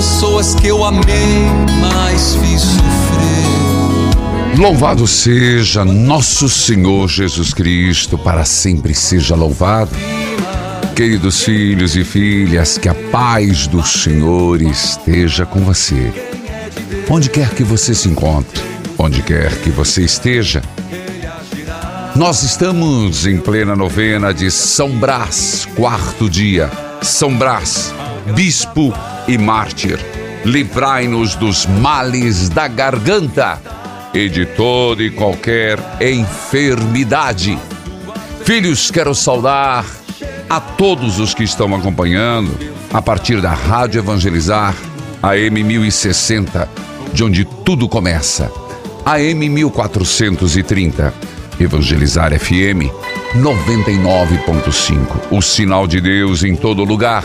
Pessoas que eu amei, mas fiz sofrer. Louvado seja nosso Senhor Jesus Cristo, para sempre seja louvado. Queridos filhos e filhas, que a paz do Senhor esteja com você. Onde quer que você se encontre, onde quer que você esteja, nós estamos em plena novena de São Brás, quarto dia. São Brás, bispo e mártir, livrai-nos dos males da garganta e de toda e qualquer enfermidade. Filhos, quero saudar a todos os que estão acompanhando a partir da Rádio Evangelizar, AM 1060, de onde tudo começa. AM 1430 Evangelizar FM 99.5. O sinal de Deus em todo lugar.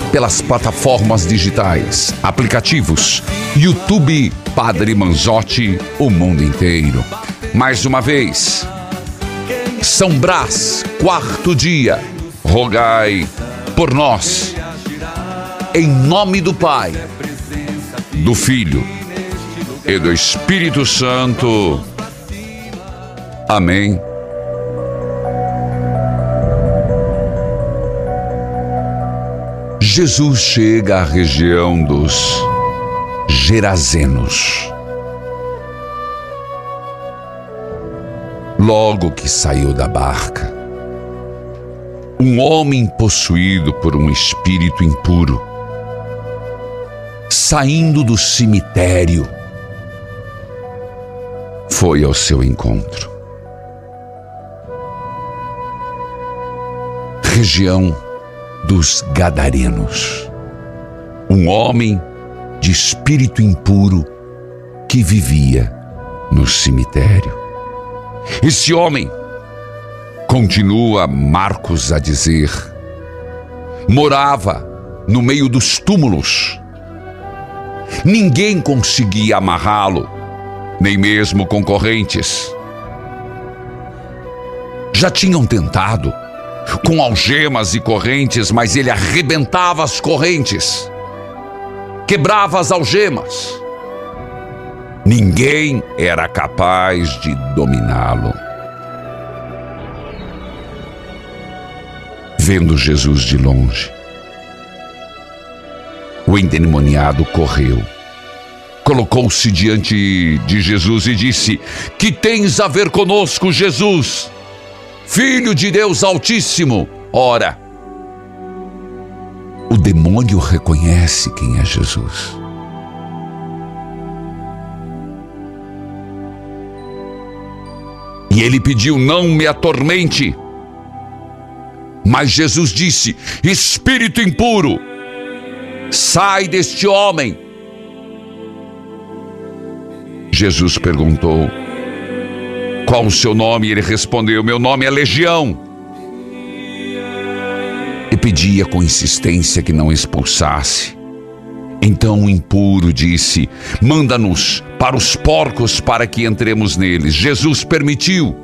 pelas plataformas digitais, aplicativos, YouTube, Padre Manzotti, o mundo inteiro. Mais uma vez, São Brás, quarto dia, rogai por nós, em nome do Pai, do Filho e do Espírito Santo. Amém. Jesus chega à região dos Gerazenos. Logo que saiu da barca, um homem possuído por um espírito impuro, saindo do cemitério, foi ao seu encontro. Região dos Gadarenos. Um homem de espírito impuro que vivia no cemitério. Esse homem, continua Marcos a dizer, morava no meio dos túmulos. Ninguém conseguia amarrá-lo nem mesmo concorrentes. Já tinham tentado, com algemas e correntes, mas ele arrebentava as correntes, quebrava as algemas. Ninguém era capaz de dominá-lo. Vendo Jesus de longe, o endemoniado correu colocou-se diante de Jesus e disse: Que tens a ver conosco, Jesus, Filho de Deus Altíssimo? Ora, o demônio reconhece quem é Jesus. E ele pediu: Não me atormente. Mas Jesus disse: Espírito impuro, sai deste homem. Jesus perguntou: Qual o seu nome? E ele respondeu: Meu nome é Legião. E pedia com insistência que não expulsasse. Então o impuro disse: Manda-nos para os porcos para que entremos neles. Jesus permitiu.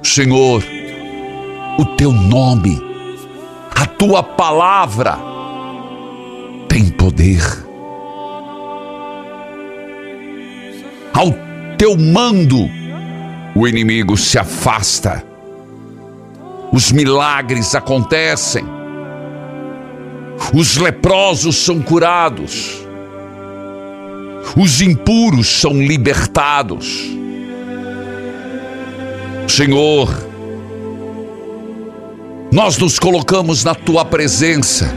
Senhor, o teu nome, a tua palavra tem poder. Ao teu mando, o inimigo se afasta, os milagres acontecem, os leprosos são curados, os impuros são libertados. Senhor, nós nos colocamos na tua presença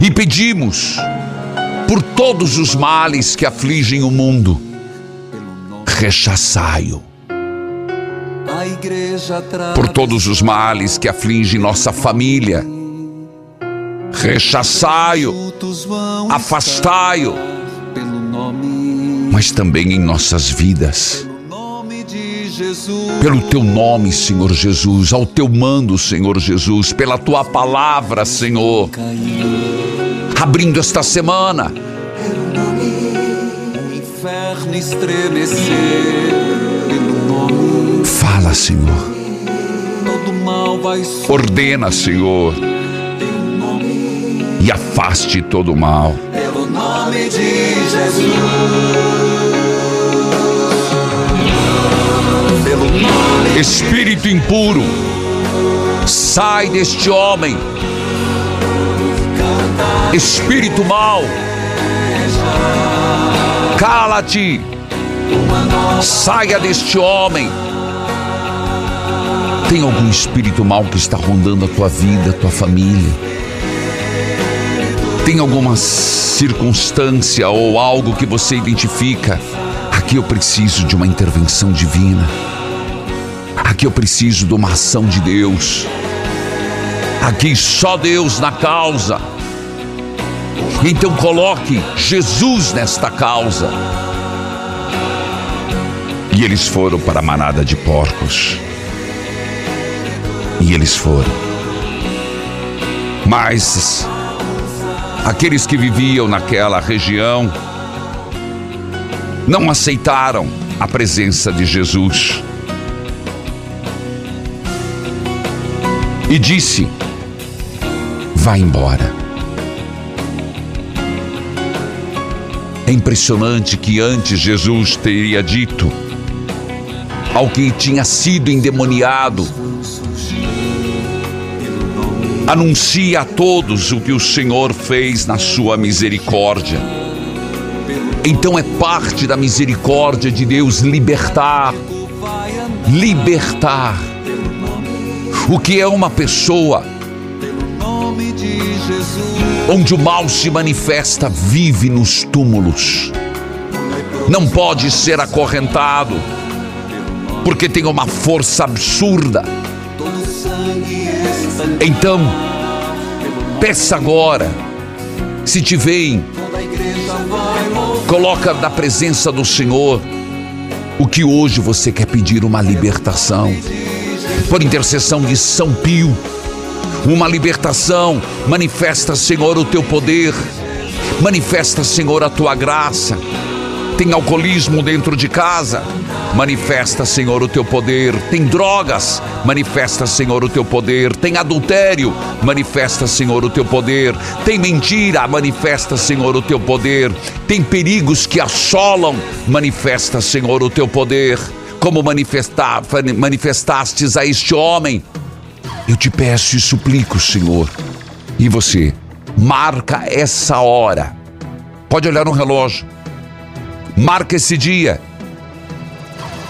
e pedimos por todos os males que afligem o mundo, rechaçai-o. Por todos os males que afligem nossa família, rechaçai-o, afastai-o, mas também em nossas vidas. pelo teu nome, Senhor Jesus, ao teu mando, Senhor Jesus, pela tua palavra, Senhor. Abrindo esta semana. Fala, Senhor. Ordena, Senhor. E afaste todo o mal. Pelo nome de Jesus. Espírito impuro, sai deste homem. Espírito mau, cala-te, saia deste homem. Tem algum espírito mau que está rondando a tua vida, a tua família? Tem alguma circunstância ou algo que você identifica? Aqui eu preciso de uma intervenção divina. Aqui eu preciso de uma ação de Deus. Aqui só Deus na causa. Então coloque Jesus nesta causa. E eles foram para a manada de porcos. E eles foram. Mas aqueles que viviam naquela região não aceitaram a presença de Jesus. e disse: Vá embora. É impressionante que antes Jesus teria dito ao que tinha sido endemoniado: Anuncie a todos o que o Senhor fez na sua misericórdia. Então é parte da misericórdia de Deus libertar, libertar o que é uma pessoa onde o mal se manifesta, vive nos túmulos. Não pode ser acorrentado, porque tem uma força absurda. Então, peça agora, se te veem, coloca na presença do Senhor o que hoje você quer pedir uma libertação por intercessão de São Pio. Uma libertação. Manifesta, Senhor, o teu poder. Manifesta, Senhor, a tua graça. Tem alcoolismo dentro de casa? Manifesta, Senhor, o teu poder. Tem drogas? Manifesta, Senhor, o teu poder. Tem adultério? Manifesta, Senhor, o teu poder. Tem mentira? Manifesta, Senhor, o teu poder. Tem perigos que assolam? Manifesta, Senhor, o teu poder como manifestar, manifestastes a este homem. Eu te peço e suplico, Senhor. E você, marca essa hora. Pode olhar no relógio. Marca esse dia.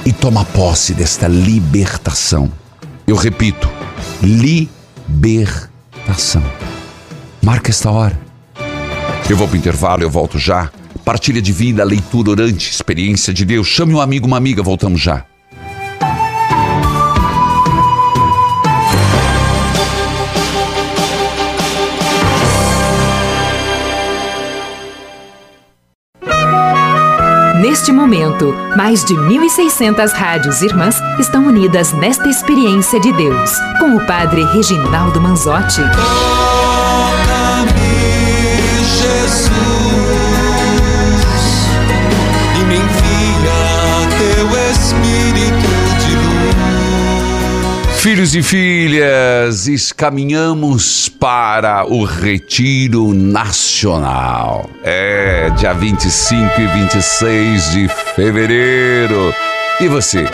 E toma posse desta libertação. Eu repito, libertação. Marca esta hora. Eu vou para o intervalo, eu volto já partilha de vida, leitura orante, experiência de Deus. Chame um amigo, uma amiga, voltamos já. Neste momento, mais de 1.600 rádios irmãs estão unidas nesta experiência de Deus, com o Padre Reginaldo Manzotti. Filhos e filhas, caminhamos para o Retiro Nacional. É dia 25 e 26 de fevereiro. E você,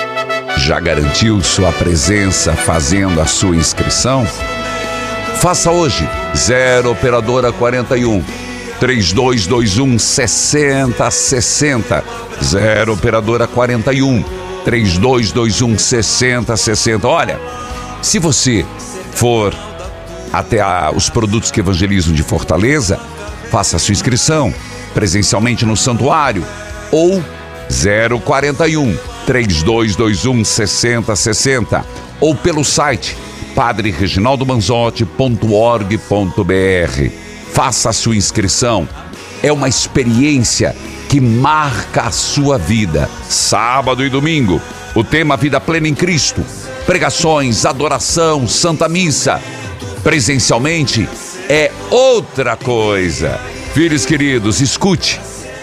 já garantiu sua presença fazendo a sua inscrição? Faça hoje, 0 Operadora 41 3221 6060. 0 Operadora 41 3221 6060. Olha, se você for até a- os produtos que evangelizam de Fortaleza, faça sua inscrição presencialmente no santuário ou 041 3221 6060 ou pelo site padrereginaldomanzotti.org.br. Faça a sua inscrição. É uma experiência que marca a sua vida. Sábado e domingo, o tema Vida Plena em Cristo. Pregações, adoração, Santa Missa. Presencialmente é outra coisa. Filhos queridos, escute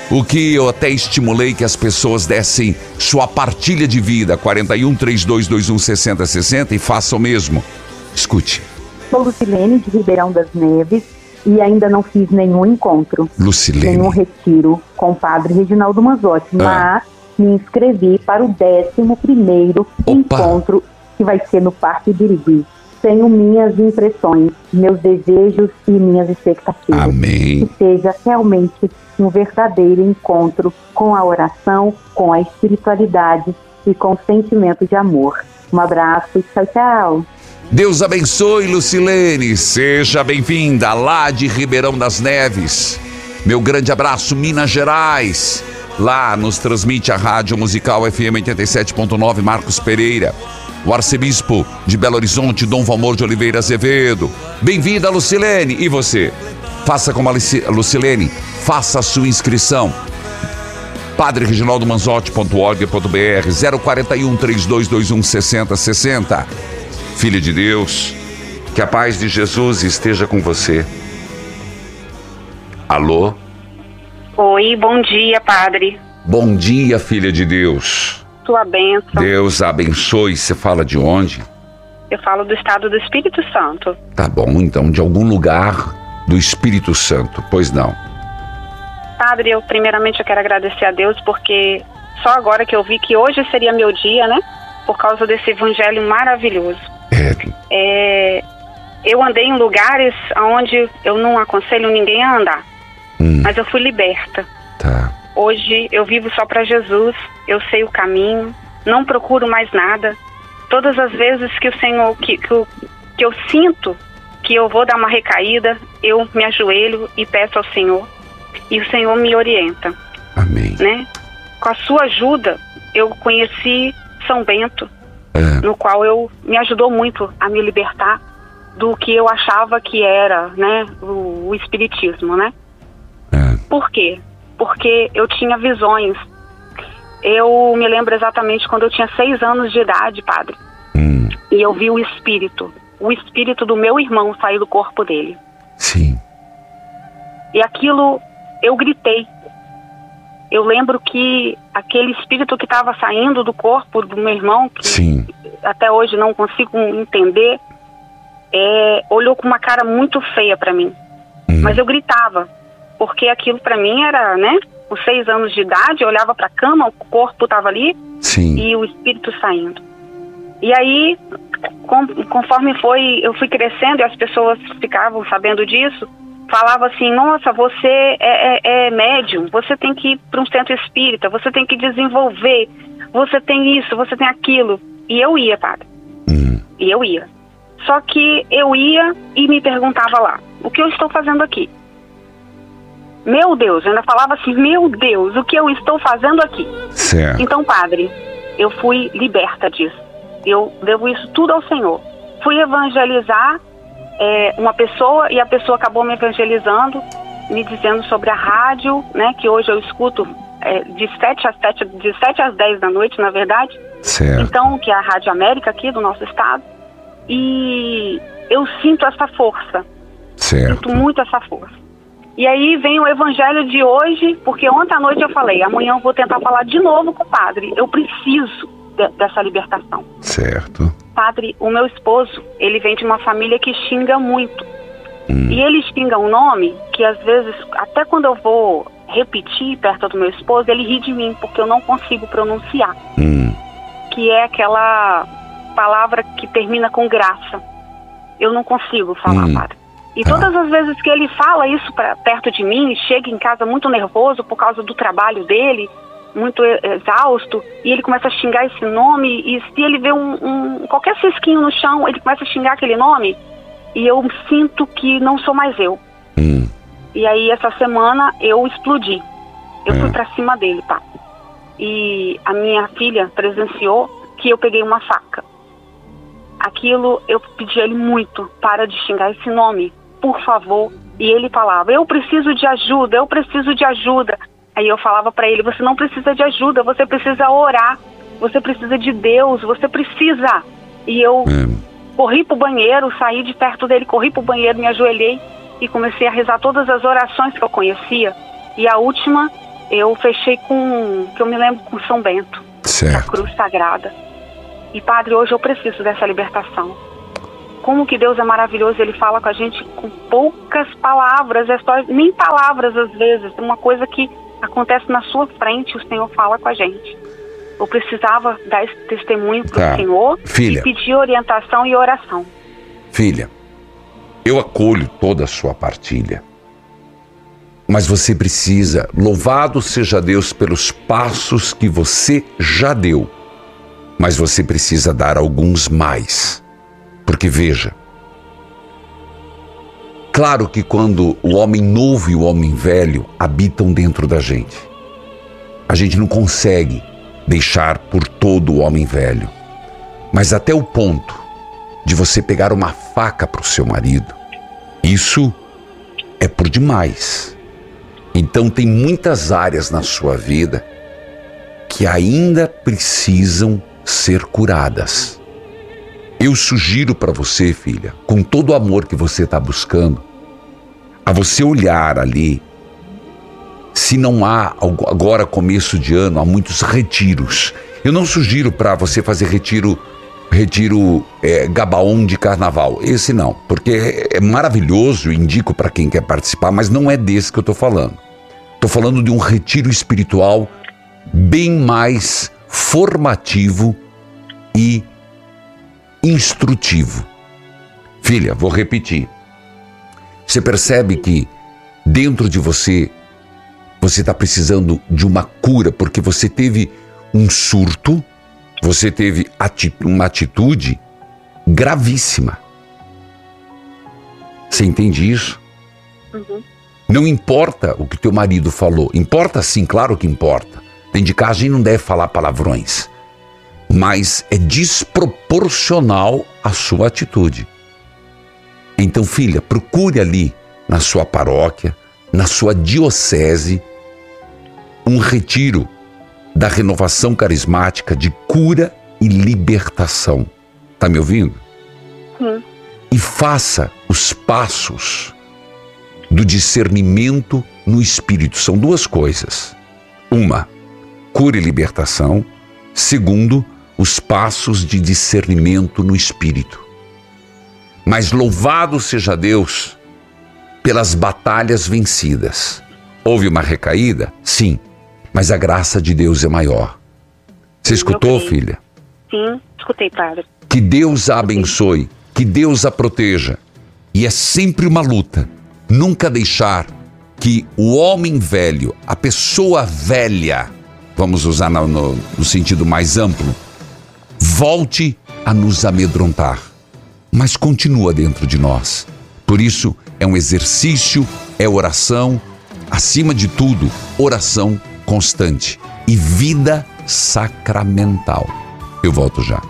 o que eu até estimulei que as pessoas dessem sua partilha de vida, 41 3221 6060 e façam o mesmo. Escute. Sou Lucilene de Ribeirão das Neves e ainda não fiz nenhum encontro, Lucilene. nenhum retiro com o padre Reginaldo Manzotti, Ah. mas me inscrevi para o 11º Opa. encontro que vai ser no Parque Birigui. Tenho minhas impressões, meus desejos e minhas expectativas. Amém. Que seja realmente um verdadeiro encontro com a oração, com a espiritualidade e com o sentimento de amor. Um abraço e tchau, tchau. Deus abençoe, Lucilene. Seja bem-vinda lá de Ribeirão das Neves. Meu grande abraço, Minas Gerais. Lá nos transmite a Rádio Musical FM 87.9 Marcos Pereira. O arcebispo de Belo Horizonte, Dom Valmor de Oliveira Azevedo. Bem-vinda, Lucilene. E você? Faça como a Lucilene, faça a sua inscrição. padrereginaldomanzotti.org.br 041 3221 6060. Filha de Deus, que a paz de Jesus esteja com você. Alô? Oi, bom dia, padre. Bom dia, filha de Deus. Sua bênção. Deus abençoe. Você fala de onde? Eu falo do estado do Espírito Santo. Tá bom, então, de algum lugar do Espírito Santo. Pois não. Padre, eu primeiramente eu quero agradecer a Deus porque só agora que eu vi que hoje seria meu dia, né? Por causa desse evangelho maravilhoso. É, É, eu andei em lugares onde eu não aconselho ninguém a andar, hum, mas eu fui liberta. tá. Hoje eu vivo só para Jesus, eu sei o caminho, não procuro mais nada. Todas as vezes que o Senhor, que, que, eu, que eu sinto que eu vou dar uma recaída, eu me ajoelho e peço ao Senhor. E o Senhor me orienta, Amém. né? Com a sua ajuda, eu conheci São Bento, É, no qual eu me ajudou muito a me libertar do que eu achava que era, né, o, o espiritismo, né? é. Por quê? Porque eu tinha visões. Eu me lembro exatamente quando eu tinha seis anos de idade, padre, Hum, e eu vi o espírito, o espírito do meu irmão sair do corpo dele. sim. E aquilo, eu gritei. Eu lembro que aquele espírito que estava saindo do corpo do meu irmão, que Sim. até hoje não consigo entender, é, olhou com uma cara muito feia para mim. Hum, Mas eu gritava, porque aquilo para mim era, né? Com seis anos de idade, eu olhava para a cama, o corpo estava ali sim. e o espírito saindo. E aí, com- conforme foi, eu fui crescendo e as pessoas ficavam sabendo disso, falava assim: Nossa, você é, é- é médium, você tem que ir para um centro espírita, você tem que desenvolver, você tem isso, você tem aquilo. E eu ia, padre. Hum, E eu ia. Só que eu ia e me perguntava lá: o que eu estou fazendo aqui? meu Deus, eu ainda falava assim, meu Deus, o que eu estou fazendo aqui? Certo. Então, padre, eu fui liberta disso. Eu devo isso tudo ao Senhor. Fui evangelizar é, uma pessoa e a pessoa acabou me evangelizando, me dizendo sobre a rádio, né, que hoje eu escuto é, de 7 às 7, de 7 às 10 da noite, na verdade. Certo. Então, que é a Rádio América aqui do nosso estado. E eu sinto essa força. Certo. Sinto muito essa força. E aí vem o evangelho de hoje, porque ontem à noite eu falei, amanhã eu vou tentar falar de novo com o padre. Eu preciso de, dessa libertação. Certo. Padre, o meu esposo, ele vem de uma família que xinga muito. Hum. E ele xinga um nome que às vezes, até quando eu vou repetir perto do meu esposo, ele ri de mim, porque eu não consigo pronunciar. Hum. Que é aquela palavra que termina com graça. Eu não consigo falar, Hum. padre. E Tá. todas as vezes que ele fala isso pra, perto de mim, chega em casa muito nervoso por causa do trabalho dele, muito e- exausto, e ele começa a xingar esse nome, e se ele vê um, um- qualquer cisquinho no chão, ele começa a xingar aquele nome, e eu sinto que não sou mais eu. Hum. E aí essa semana eu explodi. Eu É. fui pra cima dele, tá? E a minha filha presenciou que eu peguei uma faca. Aquilo eu pedi a ele muito, para de xingar esse nome, por favor. E ele falava: "Eu preciso de ajuda, eu preciso de ajuda". Aí eu falava pra ele: "Você não precisa de ajuda, você precisa orar. Você precisa de Deus, você precisa". E eu É. corri pro banheiro, saí de perto dele, corri pro banheiro, me ajoelhei e comecei a rezar todas as orações que eu conhecia. E a última eu fechei com, que eu me lembro, com São Bento, Certo. cruz sagrada. E padre, hoje eu preciso dessa libertação. Como que Deus é maravilhoso, ele fala com a gente com poucas palavras, é só, nem palavras às vezes, uma coisa que acontece na sua frente, o Senhor fala com a gente. Eu precisava dar esse testemunho para o Tá. Senhor Filha. e pedir orientação e oração. Filha, eu acolho toda a sua partilha. Mas você precisa, louvado seja Deus pelos passos que você já deu. Mas você precisa dar alguns mais. Porque veja, claro que quando o homem novo e o homem velho habitam dentro da gente, a gente não consegue deixar por todo o homem velho. Mas até o ponto de você pegar uma faca para o seu marido, isso é por demais. Então tem muitas áreas na sua vida que ainda precisam ser curadas. Eu sugiro para você, filha, com todo o amor que você está buscando, a você olhar ali. Se não há, agora começo de ano, há muitos retiros. Eu não sugiro para você fazer retiro retiro é, Gabaon de carnaval. Esse não, porque é maravilhoso, indico para quem quer participar, mas não é desse que eu estou falando. Estou falando de um retiro espiritual bem mais formativo e instrutivo. Filha, vou repetir. Você percebe que dentro de você você está precisando de uma cura porque você teve um surto, você teve uma atitude gravíssima. Você entende isso? Uhum. Não importa o que teu marido falou. Importa sim, claro que importa. Tem de casa a gente não deve falar palavrões. Mas é desproporcional a sua atitude. Então, filha, procure ali na sua paróquia, na sua diocese, um retiro da renovação carismática de cura e libertação. Tá me ouvindo? Sim. E faça os passos do discernimento no espírito. São duas coisas. Uma, cura e libertação. Segundo, os passos de discernimento no espírito. Mas louvado seja Deus pelas batalhas vencidas. Houve uma recaída? Sim, mas a graça de Deus é maior. Você escutou, filha? Sim, escutei, padre. Que Deus a abençoe, que Deus a proteja. E é sempre uma luta. Nunca deixar que o homem velho, a pessoa velha, vamos usar no, no- no sentido mais amplo, volte a nos amedrontar. Mas continua dentro de nós. Por isso, é um exercício, é oração, acima de tudo, oração constante e vida sacramental. Eu volto já.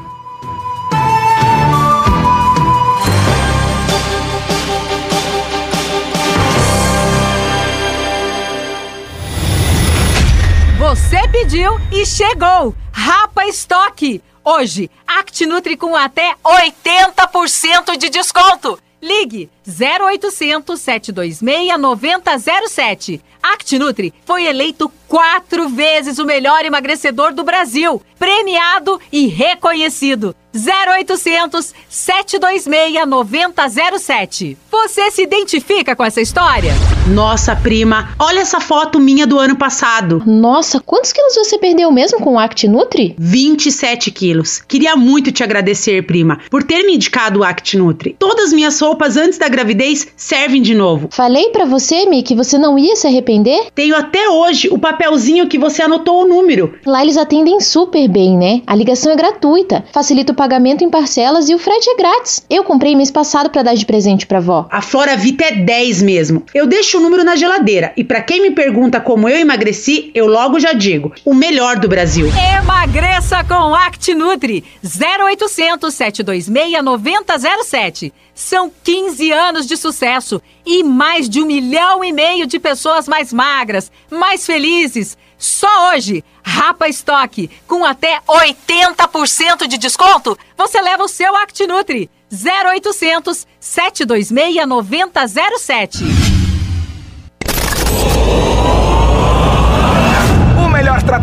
Você pediu e chegou! Rapa Estoque! Hoje, ActiNutri com até 80% de desconto! Ligue 0800 726 9007. ActiNutri foi eleito quatro vezes o melhor emagrecedor do Brasil, premiado e reconhecido. 0800 726 9007. Você se identifica com essa história? Nossa, prima, olha essa foto minha do ano passado. Nossa, quantos quilos você perdeu mesmo com o ActiNutri? 27 quilos. Queria muito te agradecer, prima, por ter me indicado o ActiNutri. Todas minhas roupas antes da gravidez servem de novo. Falei para você, Mi, que você não ia se arrepender? Tenho até hoje o papelzinho que você anotou o número. Lá eles atendem super bem, né? A ligação é gratuita, facilita o pagamento em parcelas e o frete é grátis. Eu comprei mês passado para dar de presente pra vó. A Flora Vita é 10 mesmo. Eu deixo o número na geladeira e para quem me pergunta como eu emagreci, eu logo já digo: o melhor do Brasil. Emagreça com ActiNutri 0800 726 9007. São 15 anos de sucesso e mais de um milhão e meio de pessoas mais magras, mais felizes. Só hoje, Rapa Estoque, com até 80% de desconto, você leva o seu ActiNutri. 0800 726 9007.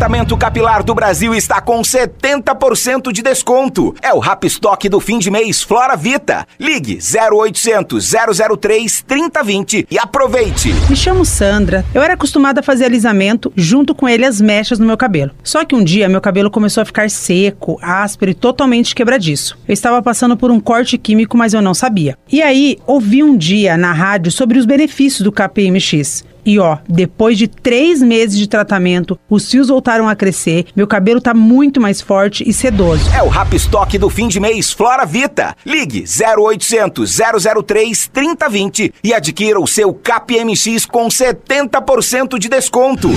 Tratamento capilar do Brasil está com 70% de desconto. É o Rapstock do fim de mês Flora Vita. Ligue 0800 003 3020 e aproveite. Me chamo Sandra. Eu era acostumada a fazer alisamento junto com ele as mechas no meu cabelo. Só que um dia meu cabelo começou a ficar seco, áspero e totalmente quebradiço. Eu estava passando por um corte químico, mas eu não sabia. E aí, ouvi um dia na rádio sobre os benefícios do KPMX. E ó, depois de três meses de tratamento, os fios voltaram a crescer, meu cabelo tá muito mais forte e sedoso. É o Rapstock do fim de mês Flora Vita. Ligue 0800 003 3020 e adquira o seu KPMX com 70% de desconto.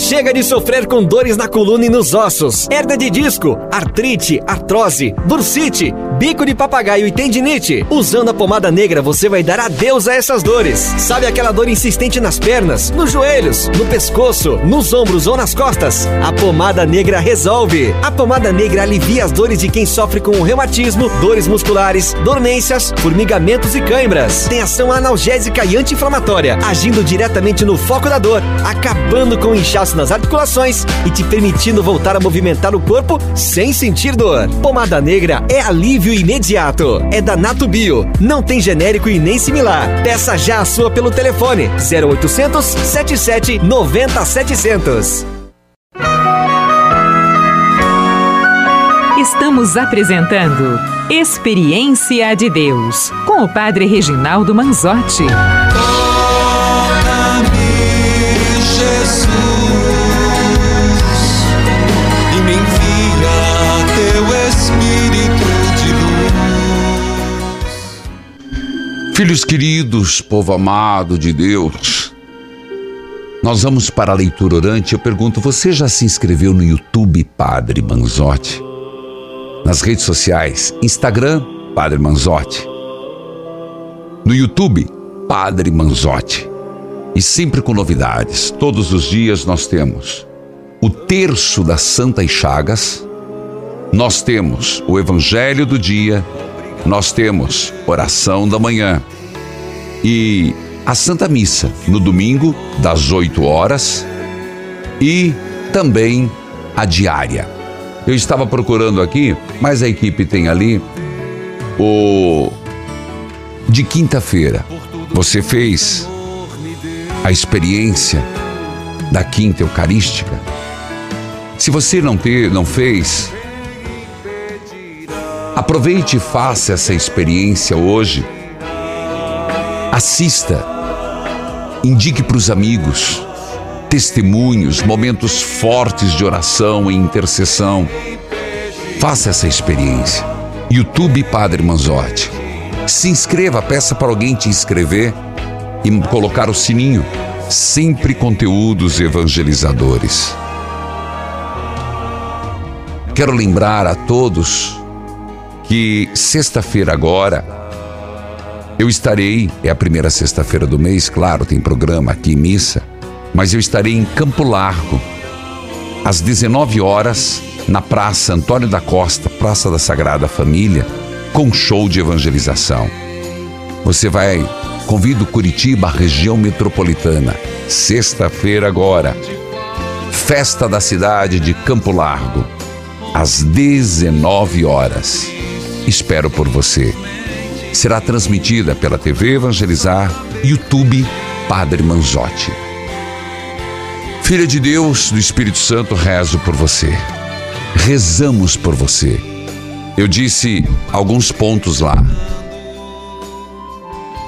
Chega de sofrer com dores na coluna e nos ossos, hernia de disco, artrite, artrose, bursite, bico de papagaio e tendinite. Usando a pomada negra, você vai dar adeus a essas dores. Sabe aquela dor insistente nas pernas, nos joelhos, no pescoço, nos ombros ou nas costas? A pomada negra resolve. A pomada negra alivia as dores de quem sofre com reumatismo, dores musculares, dormências, formigamentos e cãibras. Tem ação analgésica e anti-inflamatória, agindo diretamente no foco da dor, acabando com o inchaço nas articulações e te permitindo voltar a movimentar o corpo sem sentir dor. Pomada negra é alívio imediato. É da Nato Bio. Não tem genérico e nem similar. Peça já a sua pelo telefone 0800 77 90 700. Estamos apresentando Experiência de Deus com o Padre Reginaldo Manzotti. Filhos queridos, povo amado de Deus, nós vamos para a leitura orante. Eu pergunto: você já se inscreveu no YouTube Padre Manzotti? Nas redes sociais, Instagram, Padre Manzotti. No YouTube, Padre Manzotti. E sempre com novidades. Todos os dias nós temos o terço das Santas Chagas, nós temos o Evangelho do dia, nós temos oração da manhã e a Santa Missa no domingo, das 8 horas, e também a diária. Eu estava procurando aqui, mas a equipe tem ali o de quinta-feira. Você fez a experiência da quinta eucarística? Se você não ter, não fez, aproveite e faça essa experiência hoje. Assista, indique para os amigos testemunhos, momentos fortes de oração e intercessão. Faça essa experiência. YouTube Padre Manzotti. Se inscreva, peça para alguém te inscrever e colocar o sininho sempre conteúdos evangelizadores. Quero lembrar a todos que sexta-feira agora eu estarei, é a primeira sexta-feira do mês, claro, tem programa aqui, missa, mas eu estarei em Campo Largo, às 19 horas, na Praça Antônio da Costa, Praça da Sagrada Família, com show de evangelização. Você vai, convido Curitiba, região metropolitana, sexta-feira agora, festa da cidade de Campo Largo, às 19 horas. Espero por você será transmitida pela TV Evangelizar, YouTube Padre Manzotti. Filha de Deus, do Espírito Santo, rezo por você. Rezamos por você. Eu disse alguns pontos lá.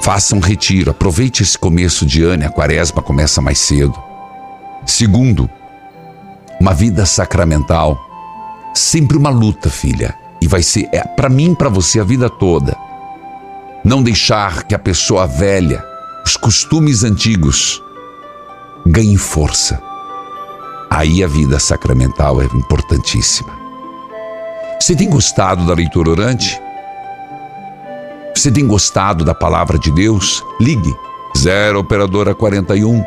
Faça um retiro, aproveite esse começo de ano, a quaresma começa mais cedo. Segundo, uma vida sacramental. Sempre uma luta, filha. E vai ser, é, para mim, para você, a vida toda não deixar que a pessoa velha, os costumes antigos, ganhem força. Aí a vida sacramental é importantíssima. Você tem gostado da leitura orante? Você tem gostado da palavra de Deus? Ligue 0 operadora 41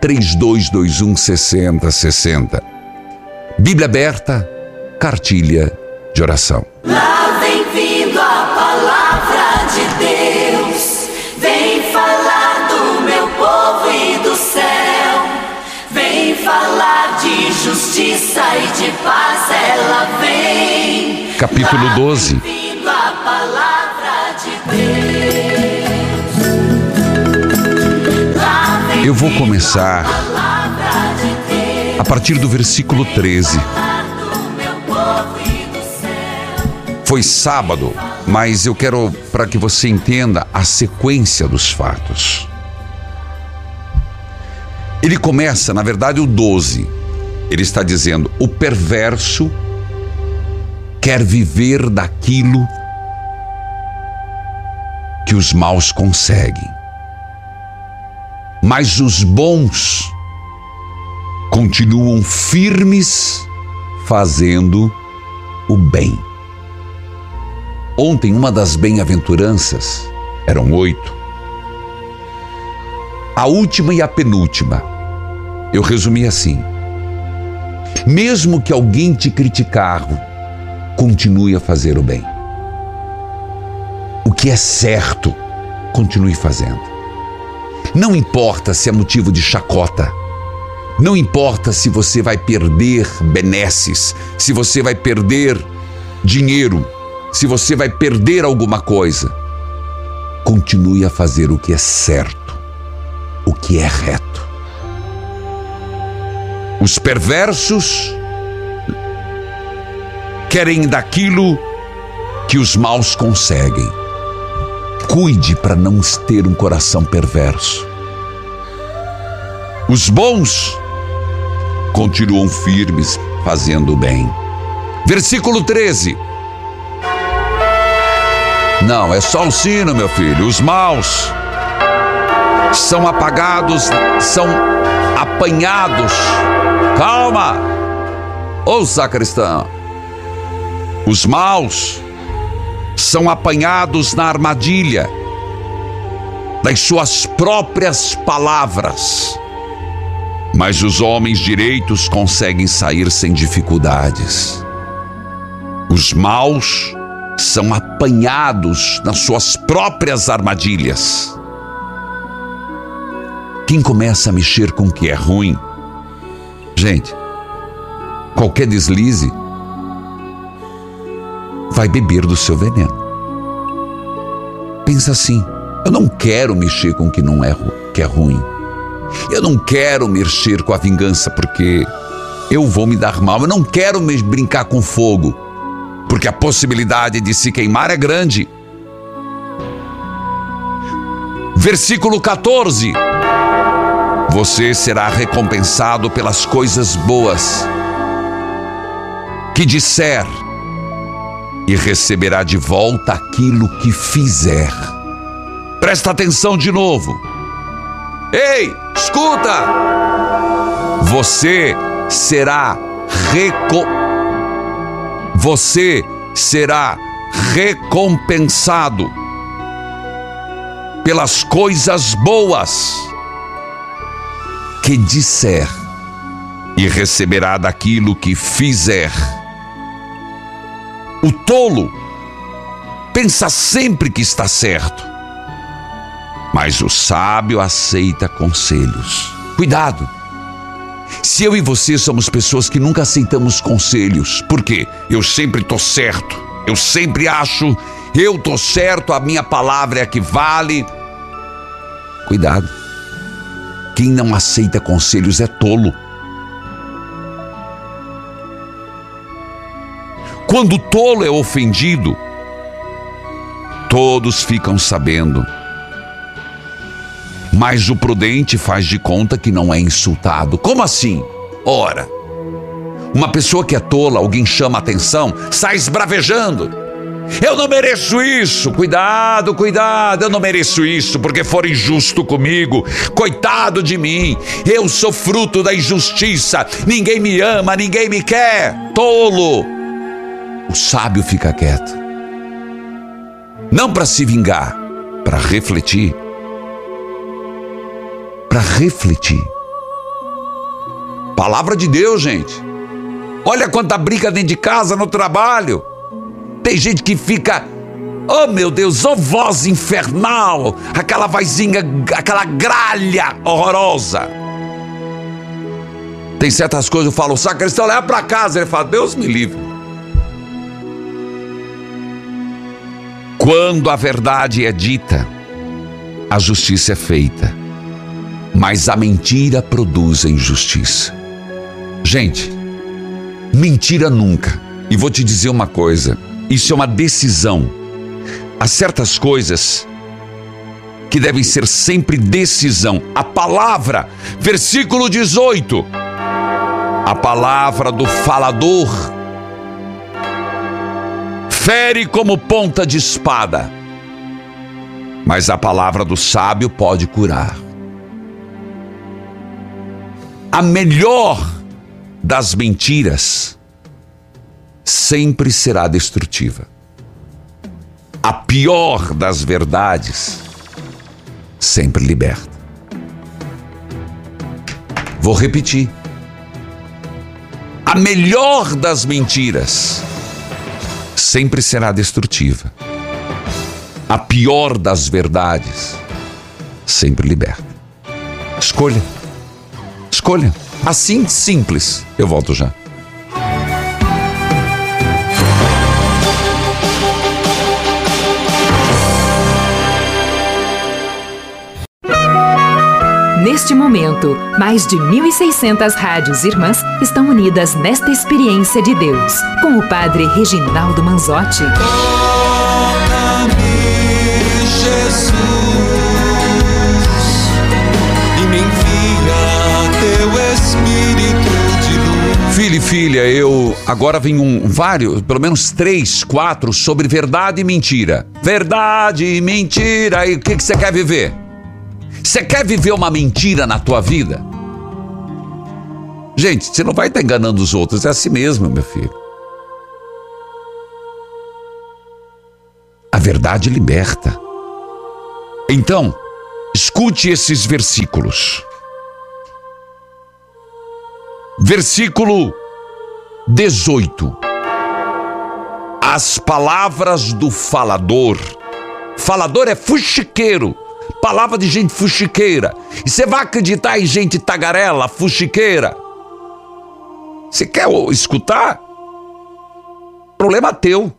3221 6060. Bíblia aberta, cartilha de oração. Lá vem vindo a palavra de Deus, vem falar do meu povo e do céu, vem falar de justiça e de paz, ela vem. Capítulo 12. Vindo a palavra de Deus. Eu vou começar a partir do versículo 13. Foi sábado, mas eu quero para que você entenda a sequência dos fatos. Ele começa, na verdade, o 12. Ele está dizendo: o perverso quer viver daquilo que os maus conseguem. Mas os bons continuam firmes fazendo o bem. Ontem, uma das bem-aventuranças, eram oito. A última e a penúltima, eu resumi assim: mesmo que alguém te criticar, continue a fazer o bem. O que é certo, continue fazendo. Não importa se é motivo de chacota. Não importa se você vai perder benesses, se você vai perder dinheiro, se você vai perder alguma coisa. Continue a fazer o que é certo, o que é reto. Os perversos querem daquilo que os maus conseguem. Cuide para não ter um coração perverso. Os bons continuam firmes fazendo o bem. Versículo 13. Não, é só o sino, meu filho. Os maus são apagados, são apanhados. Calma! Ô sacristão. Os maus são apanhados na armadilha das suas próprias palavras. Mas os homens direitos conseguem sair sem dificuldades. Os maus são apanhados nas suas próprias armadilhas. Quem começa a mexer com o que é ruim, gente, qualquer deslize vai beber do seu veneno. Pensa assim: eu não quero mexer com o que não é que é ruim. Eu não quero mexer com a vingança porque eu vou me dar mal. Eu não quero me brincar com fogo porque a possibilidade de se queimar é grande. Versículo 14. Você será recompensado pelas coisas boas que disser e receberá de volta aquilo que fizer. Presta atenção de novo. Ei, Escuta! Você será reco Você será recompensado pelas coisas boas que disser e receberá daquilo que fizer. O tolo pensa sempre que está certo, mas o sábio aceita conselhos. Cuidado! Se eu e você somos pessoas que nunca aceitamos conselhos, por quê? Eu sempre tô certo, eu sempre acho, eu tô certo, a minha palavra é a que vale. Cuidado. Quem não aceita conselhos é tolo. Quando o tolo é ofendido, todos ficam sabendo. Mas o prudente faz de conta que não é insultado. Como assim? Ora, uma pessoa que é tola, alguém chama atenção, sai esbravejando. Eu não mereço isso. Cuidado, cuidado. Eu não mereço isso porque for injusto comigo. Coitado de mim. Eu sou fruto da injustiça. Ninguém me ama, ninguém me quer. Tolo. O sábio fica quieto. Não para se vingar, para refletir. Para refletir. Palavra de Deus, gente. Olha quanta briga dentro de casa, no trabalho. Tem gente que fica, oh meu Deus, oh voz infernal, aquela vozinha, aquela gralha horrorosa. Tem certas coisas, eu falo, sacristão leva para casa, ele fala, Deus me livre. Quando a verdade é dita, a justiça é feita, mas a mentira produz a injustiça. Gente, mentira nunca. E vou te dizer uma coisa: isso é uma decisão. Há certas coisas que devem ser sempre decisão. A palavra, versículo 18. A palavra do falador fere como ponta de espada, mas a palavra do sábio pode curar. A melhor das mentiras sempre será destrutiva. A pior das verdades sempre liberta. Vou repetir. A melhor das mentiras sempre será destrutiva. A pior das verdades sempre liberta. Escolha. Escolha. Assim simples. Eu volto já. Neste momento, mais de 1.600 rádios irmãs estão unidas nesta experiência de Deus, com o Padre Reginaldo Manzotti. Filho e filha, eu agora vem um vários, pelo menos três, quatro sobre verdade e mentira. Verdade e mentira. E o que, que você quer viver? Você quer viver uma mentira na tua vida? Gente, você não vai estar enganando os outros, é assim mesmo, meu filho. A verdade liberta. Então, escute esses versículos. Versículo 18. As palavras do falador. Falador é fuxiqueiro. Palavra de gente fuxiqueira. E você vai acreditar em gente tagarela, fuxiqueira? Você quer escutar? Problema teu.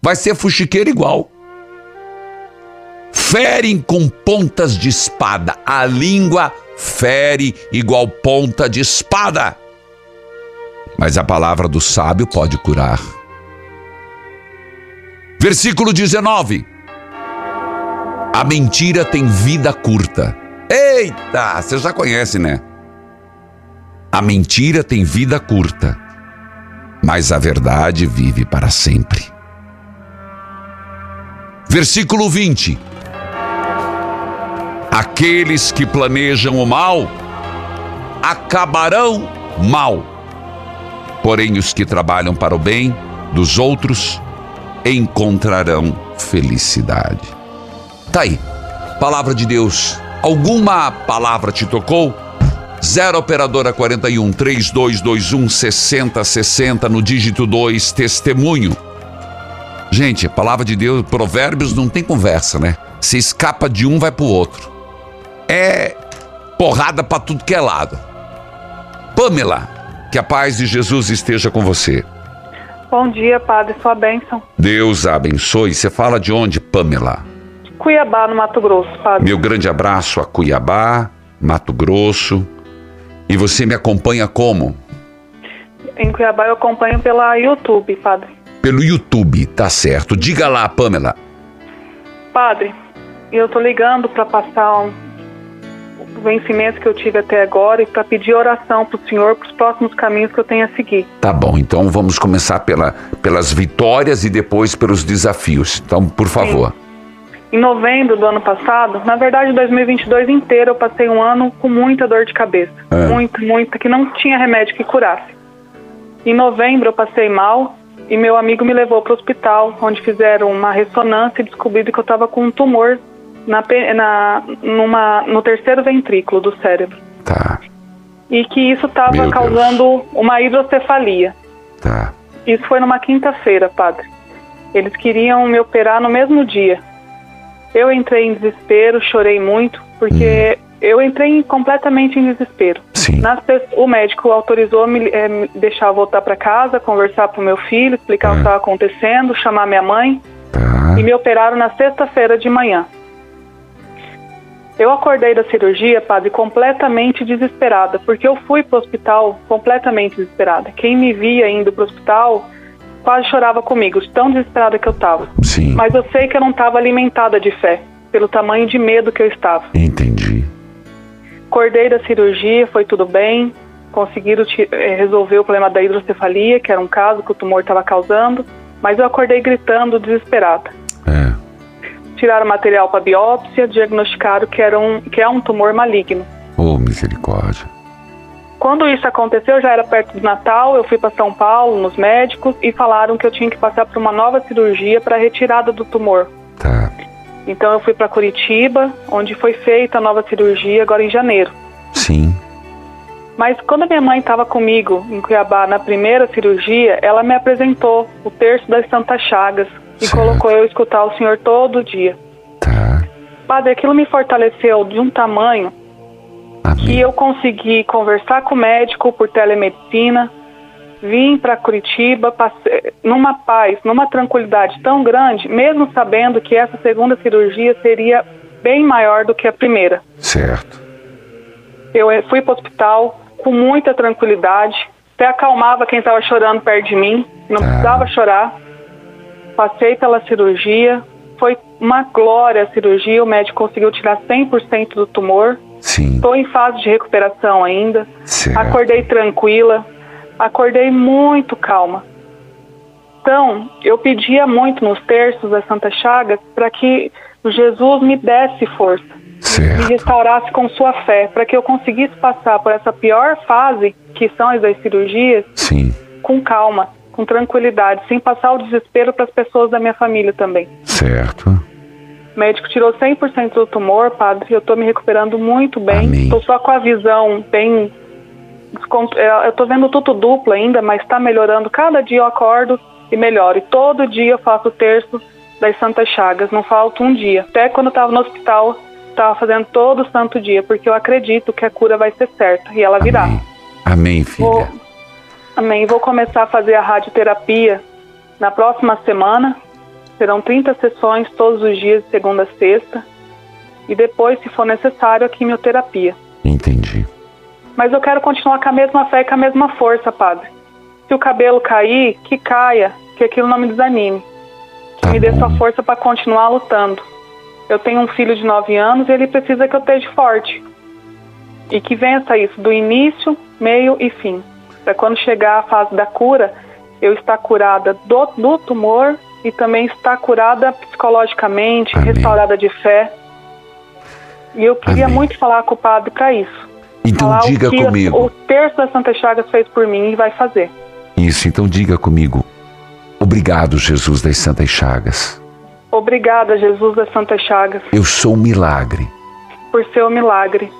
Vai ser fuxiqueiro igual. Ferem com pontas de espada. A língua fere igual ponta de espada. Mas a palavra do sábio pode curar. Versículo 19. A mentira tem vida curta. Eita, você já conhece, né? A mentira tem vida curta, mas a verdade vive para sempre. Versículo 20. Aqueles que planejam o mal acabarão mal. Porém, os que trabalham para o bem dos outros encontrarão felicidade. Tá aí. Palavra de Deus. Alguma palavra te tocou? 0 operadora 41 3221 6060 no dígito 2 testemunho. Gente, a palavra de Deus, provérbios não tem conversa, né? Se escapa de um, vai pro outro. É porrada pra tudo que é lado. Pamela, que a paz de Jesus esteja com você. Bom dia, padre, sua bênção. Deus a abençoe. Você fala de onde, Pamela? Cuiabá, no Mato Grosso, padre. Meu grande abraço a Cuiabá, Mato Grosso. E você me acompanha como? Em Cuiabá eu acompanho pela YouTube, padre. Pelo YouTube, tá certo. Diga lá, Pamela. Padre, eu tô ligando para passar um vencimento que eu tive até agora e para pedir oração pro senhor para os próximos caminhos que eu tenho a seguir. Tá bom, então vamos começar pela, pelas vitórias e depois pelos desafios. Então, por favor. Em novembro do ano passado, na verdade 2022 inteiro, eu passei um ano com muita dor de cabeça. É. Muita, muita, que não tinha remédio que curasse. Em novembro eu passei mal e meu amigo me levou para o hospital, onde fizeram uma ressonância e descobriram que eu estava com um tumor na, na, numa, no terceiro ventrículo do cérebro. Tá. E que isso estava causando uma hidrocefalia. Tá. Isso foi numa quinta-feira, padre. Eles queriam me operar no mesmo dia. Eu entrei em desespero, chorei muito, porque eu entrei completamente em desespero. Sim. O médico autorizou me, eh, me deixar voltar para casa, conversar com meu filho, explicar o que estava acontecendo, chamar minha mãe. E me operaram na sexta-feira de manhã. Eu acordei da cirurgia, padre, completamente desesperada, porque eu fui pro hospital completamente desesperada. Quem me via indo pro hospital quase chorava comigo, tão desesperada que eu estava. Sim. Mas eu sei que eu não estava alimentada de fé, pelo tamanho de medo que eu estava. Entendi. Acordei da cirurgia, foi tudo bem. Conseguiram eh, resolver o problema da hidrocefalia, que era um caso que o tumor estava causando. Mas eu acordei gritando, desesperada. Tiraram material para biópsia, diagnosticaram que, era um, que é um tumor maligno. Oh, misericórdia. Quando isso aconteceu, já era perto do Natal, eu fui para São Paulo, nos médicos, e falaram que eu tinha que passar por uma nova cirurgia para retirada do tumor. Tá. Então eu fui para Curitiba, onde foi feita a nova cirurgia agora em janeiro. Sim. Mas quando a minha mãe estava comigo em Cuiabá na primeira cirurgia, ela me apresentou o terço das Santas Chagas e colocou eu escutar o Senhor todo dia. Padre, aquilo me fortaleceu de um tamanho que eu consegui conversar com o médico por telemedicina, vim para Curitiba, passei, numa paz, numa tranquilidade tão grande, mesmo sabendo que essa segunda cirurgia seria bem maior do que a primeira. Certo. Eu eh, fui para o hospital com muita tranquilidade, até acalmava quem estava chorando perto de mim, não precisava chorar. Passei pela cirurgia, foi uma glória a cirurgia, o médico conseguiu tirar 100% do tumor. Sim. Estou em fase de recuperação ainda. Certo. Acordei tranquila, acordei muito calma. Então, eu pedia muito nos terços das Santas Chagas para que Jesus me desse força, me restaurasse com sua fé, para que eu conseguisse passar por essa pior fase, que são as das cirurgias, Sim. com calma, com tranquilidade, sem passar o desespero para as pessoas da minha família também. Certo. O médico tirou 100% do tumor, padre, eu estou me recuperando muito bem. Estou só com a visão bem. é, Eu estou vendo tudo duplo ainda, mas está melhorando. Cada dia eu acordo e melhoro. E todo dia eu faço o terço das Santas Chagas, não falta um dia. Até quando eu estava no hospital, estava fazendo todo santo dia, porque eu acredito que a cura vai ser certa e ela virá. Amém, filha. Vou, amém. Vou começar a fazer a radioterapia na próxima semana. Serão 30 sessões todos os dias, de segunda a sexta. E depois, se for necessário, a quimioterapia. Entendi. Mas eu quero continuar com a mesma fé e com a mesma força, padre. Se o cabelo cair, que caia, que aquilo não me desanime. Que me dê sua força para continuar lutando. Eu tenho um filho de 9 anos e ele precisa que eu esteja forte. E que vença isso do início, meio e fim. Para quando chegar a fase da cura, eu estar curada do, do tumor e também estar curada psicologicamente, restaurada de fé. E eu queria Amém. muito falar com o padre para isso. Então falar diga o comigo. O terço das Santas Chagas fez por mim e vai fazer. Isso, então diga comigo. Obrigado, Jesus das Santas Chagas. Obrigada, Jesus das Santas Chagas, Eu sou um milagre por seu milagre,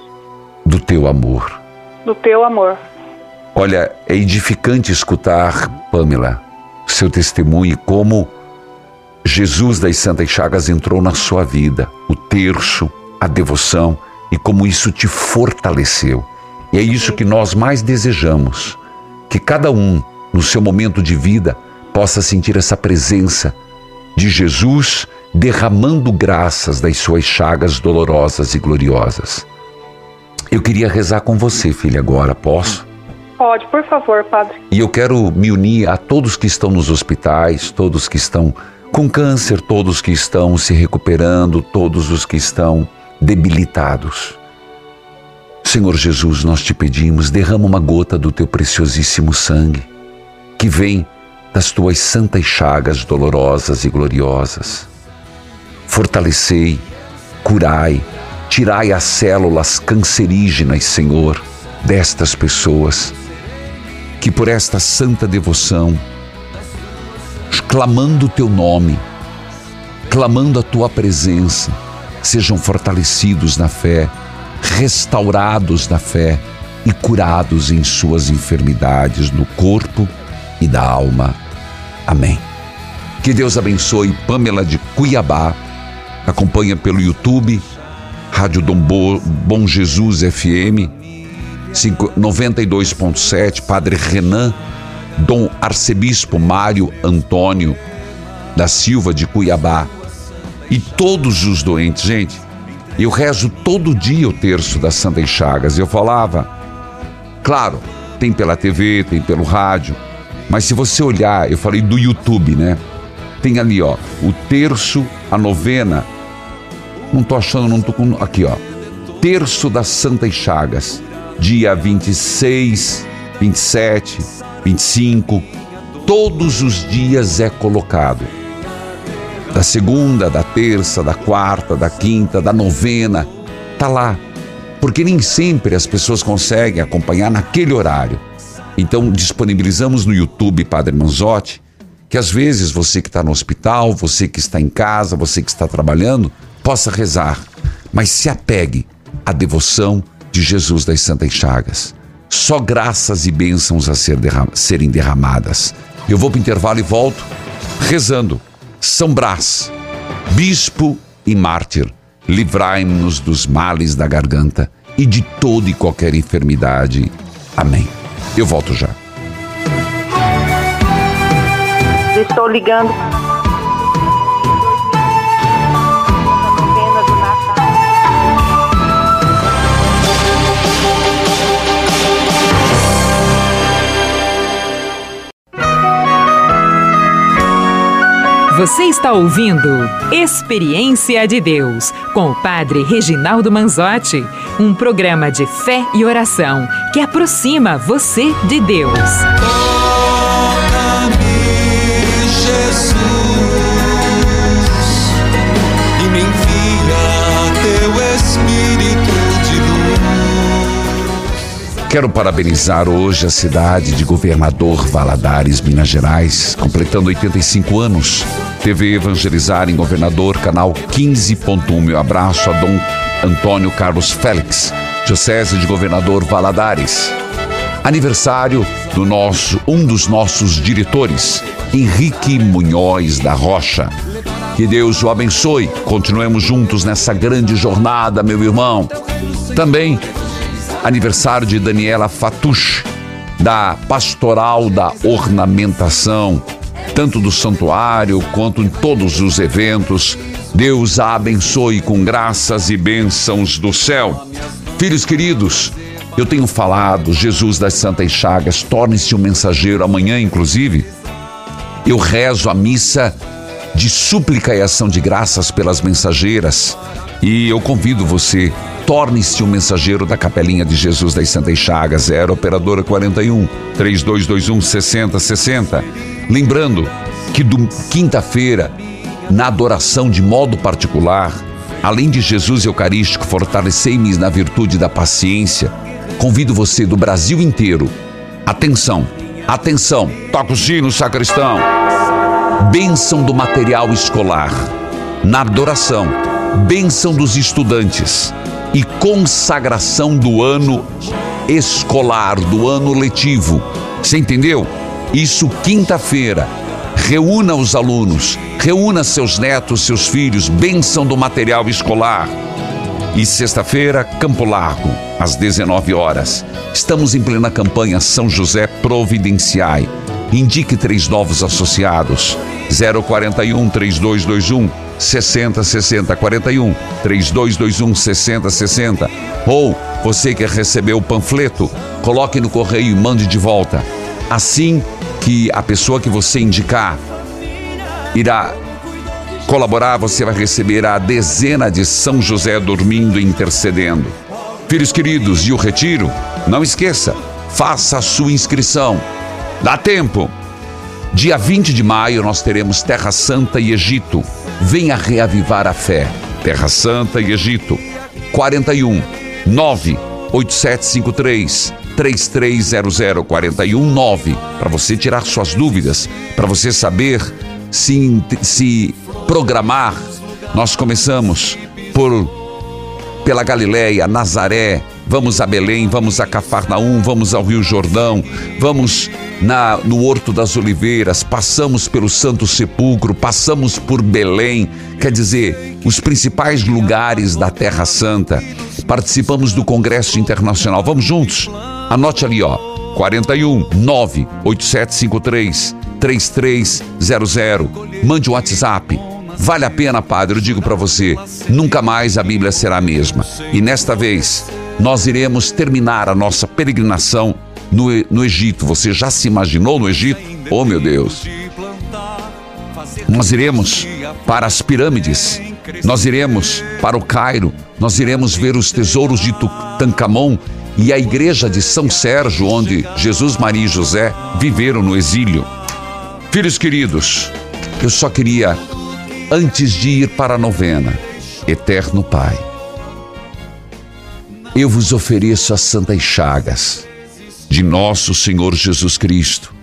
do teu amor. do teu amor. Olha, é edificante escutar, Pamela, seu testemunho e como Jesus das Santas Chagas entrou na sua vida, o terço, a devoção e como isso te fortaleceu. E é isso que nós mais desejamos, que cada um, no seu momento de vida, possa sentir essa presença de Jesus derramando graças das suas chagas dolorosas e gloriosas. Eu queria rezar com você, filha, agora, posso? Pode, por favor, padre. E eu quero me unir a todos que estão nos hospitais, todos que estão com câncer, todos que estão se recuperando, todos os que estão debilitados. Senhor Jesus, nós te pedimos, derrama uma gota do teu preciosíssimo sangue, que vem das tuas santas chagas dolorosas e gloriosas. Fortalecei, curai, tirai as células cancerígenas, Senhor, destas pessoas que por esta santa devoção, clamando o teu nome, clamando a tua presença, sejam fortalecidos na fé, restaurados na fé e curados em suas enfermidades no corpo e da alma. Amém. Que Deus abençoe Pamela de Cuiabá. Acompanha pelo YouTube, Rádio Dom Bo- Bom Jesus FM, 92.7, Padre Renan, Dom Arcebispo Mário Antônio da Silva de Cuiabá. E todos os doentes, gente, eu rezo todo dia o terço das Santas Chagas. Eu falava, claro, tem pela TV, tem pelo rádio, mas se você olhar, eu falei do YouTube, né? Tem ali, ó, o terço, a novena. Não tô achando, não tô com. Aqui, ó. Terço das Santas Chagas. Dia 26, 27, 25. Todos os dias é colocado. Da segunda, da terça, da quarta, da quinta, da novena. Tá lá. Porque nem sempre as pessoas conseguem acompanhar naquele horário. Então disponibilizamos no YouTube Padre Manzotti que às vezes você que está no hospital, você que está em casa, você que está trabalhando, possa rezar, mas se apegue à devoção de Jesus das Santas Chagas. Só graças e bênçãos a ser derram- serem derramadas. Eu vou para o intervalo e volto rezando. São Brás, bispo e mártir, livrai-nos dos males da garganta e de toda e qualquer enfermidade. Amém. Eu volto já. Estou ligando. Você está ouvindo Experiência de Deus com o Padre Reginaldo Manzotti, um programa de fé e oração que aproxima você de Deus. Jesus e me envia teu Espírito de luz. Quero parabenizar hoje a cidade de Governador Valadares, Minas Gerais, completando 85 anos. TV Evangelizar em Governador, canal 15.1. Meu abraço a Dom Antônio Carlos Félix, Diocese de Governador Valadares. Aniversário do nosso, um dos nossos diretores, Henrique Munhoz da Rocha. Que Deus o abençoe. Continuemos juntos nessa grande jornada, meu irmão. Também aniversário de Daniela Fatush, da Pastoral da Ornamentação, tanto do santuário quanto em todos os eventos. Deus a abençoe com graças e bênçãos do céu. Filhos queridos, eu tenho falado, Jesus das Santas Chagas, torne-se um mensageiro amanhã, inclusive. Eu rezo a missa de súplica e ação de graças pelas mensageiras. E eu convido você, torne-se um mensageiro da Capelinha de Jesus das Santas Chagas, 0 Operadora 41 3221 6060. Lembrando que do quinta-feira, na adoração de modo particular, além de Jesus Eucarístico, fortalecei-me na virtude da paciência, convido você do Brasil inteiro. Atenção, atenção, toca o sino, sacristão. Bênção do material escolar, na adoração, bênção dos estudantes e consagração do ano escolar, do ano letivo. Você entendeu? Isso quinta-feira. Reúna os alunos, reúna seus netos, seus filhos, bênção do material escolar. E sexta-feira, Campo Largo, às 19 horas. Estamos em plena campanha São José Providenciai. Indique três novos associados. 041 3221 6060 41 3221 6060 ou você que recebeu o panfleto, coloque no correio e mande de volta. Assim que a pessoa que você indicar irá colaborar, você vai receber a dezena de São José dormindo e intercedendo. Filhos queridos, e o retiro? Não esqueça, faça a sua inscrição. Dá tempo. Dia 20 de maio nós teremos Terra Santa e Egito. Venha reavivar a fé. Terra Santa e Egito. 41 98753 3300 419 para você tirar suas dúvidas, para você saber se, se programar. Nós começamos por pela Galileia, Nazaré, vamos a Belém, vamos a Cafarnaum, vamos ao Rio Jordão, vamos na, no Horto das Oliveiras, passamos pelo Santo Sepulcro, passamos por Belém, quer dizer, os principais lugares da Terra Santa. Participamos do Congresso Internacional. Vamos juntos? Anote ali, ó. 41 98753 3300. Mande um WhatsApp. Vale a pena, padre, eu digo para você, nunca mais a Bíblia será a mesma. E nesta vez, nós iremos terminar a nossa peregrinação no, no Egito. Você já se imaginou no Egito? Oh, meu Deus! Nós iremos para as pirâmides, nós iremos para o Cairo, nós iremos ver os tesouros de Tutankhamon e a igreja de São Sérgio, onde Jesus, Maria e José viveram no exílio. Filhos queridos, eu só queria, antes de ir para a novena, Eterno Pai, eu vos ofereço as santas chagas de nosso Senhor Jesus Cristo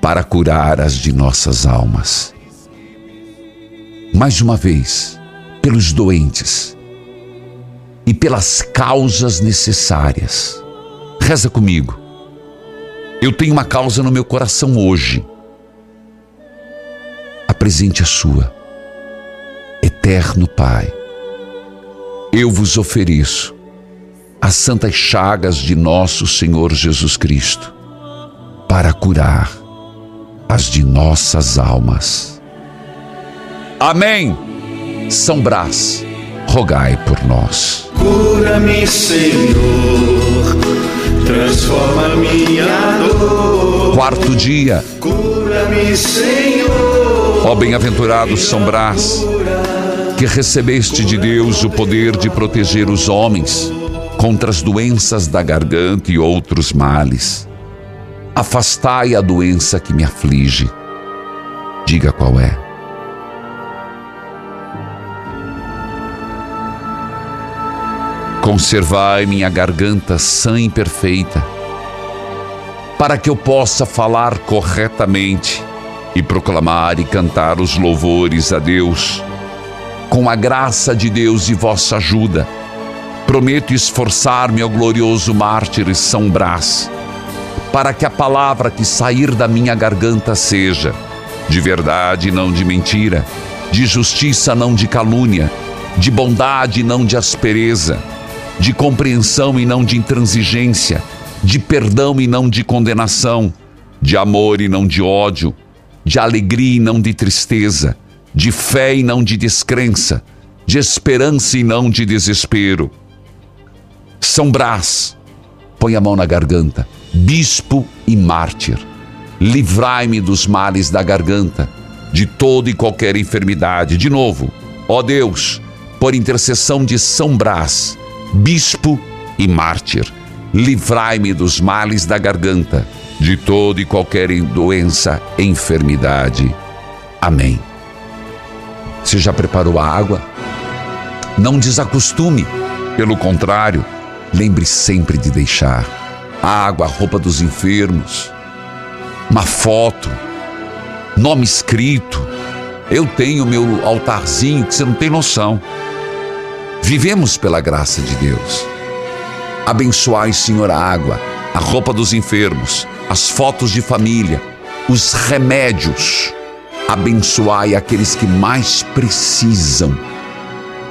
para curar as de nossas almas. Mais uma vez, pelos doentes e pelas causas necessárias. Reza comigo. Eu tenho uma causa no meu coração hoje. Apresente a sua. Eterno Pai, eu vos ofereço as santas chagas de nosso Senhor Jesus Cristo para curar as de nossas almas. Amém. São Brás, rogai por nós. Cura-me, Senhor, transforma minha dor. Quarto dia. Cura-me, Senhor. Ó bem-aventurado São Brás, que recebeste de Deus o poder de proteger os homens contra as doenças da garganta e outros males. Afastai a doença que me aflige. Diga qual é. Conservai minha garganta sã e perfeita, para que eu possa falar corretamente e proclamar e cantar os louvores a Deus, com a graça de Deus e vossa ajuda Prometo esforçar-me ao glorioso mártir São Brás, para que a palavra que sair da minha garganta seja de verdade, não de mentira, de justiça, não de calúnia, de bondade, não de aspereza, de compreensão e não de intransigência, de perdão e não de condenação, de amor e não de ódio, de alegria e não de tristeza, de fé e não de descrença, de esperança e não de desespero são Brás, põe a mão na garganta. Bispo e mártir, livrai-me dos males da garganta, de toda e qualquer enfermidade. De novo, ó Deus, por intercessão de São Brás, bispo e mártir, livrai-me dos males da garganta, de toda e qualquer doença, enfermidade. Amém. Você já preparou a água? Não desacostume. Pelo contrário, lembre sempre de deixar água, roupa dos enfermos, uma foto, nome escrito. Eu tenho meu altarzinho que você não tem noção. Vivemos pela graça de Deus. Abençoai, Senhor, a água, a roupa dos enfermos, as fotos de família, os remédios. Abençoai aqueles que mais precisam.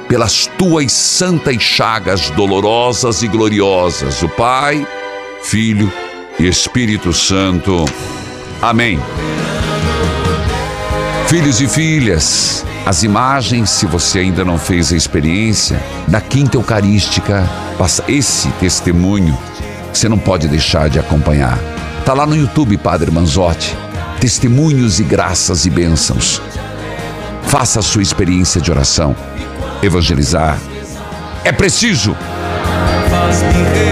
Pelas tuas santas chagas dolorosas e gloriosas, o Pai, Filho e Espírito Santo. Amém. Filhos e filhas, as imagens, se você ainda não fez a experiência, da Quinta Eucarística, passa esse testemunho, você não pode deixar de acompanhar. Tá lá no YouTube, Padre Manzotti. Testemunhos e graças e bênçãos. Faça a sua experiência de oração. Evangelizar é preciso. Faz-me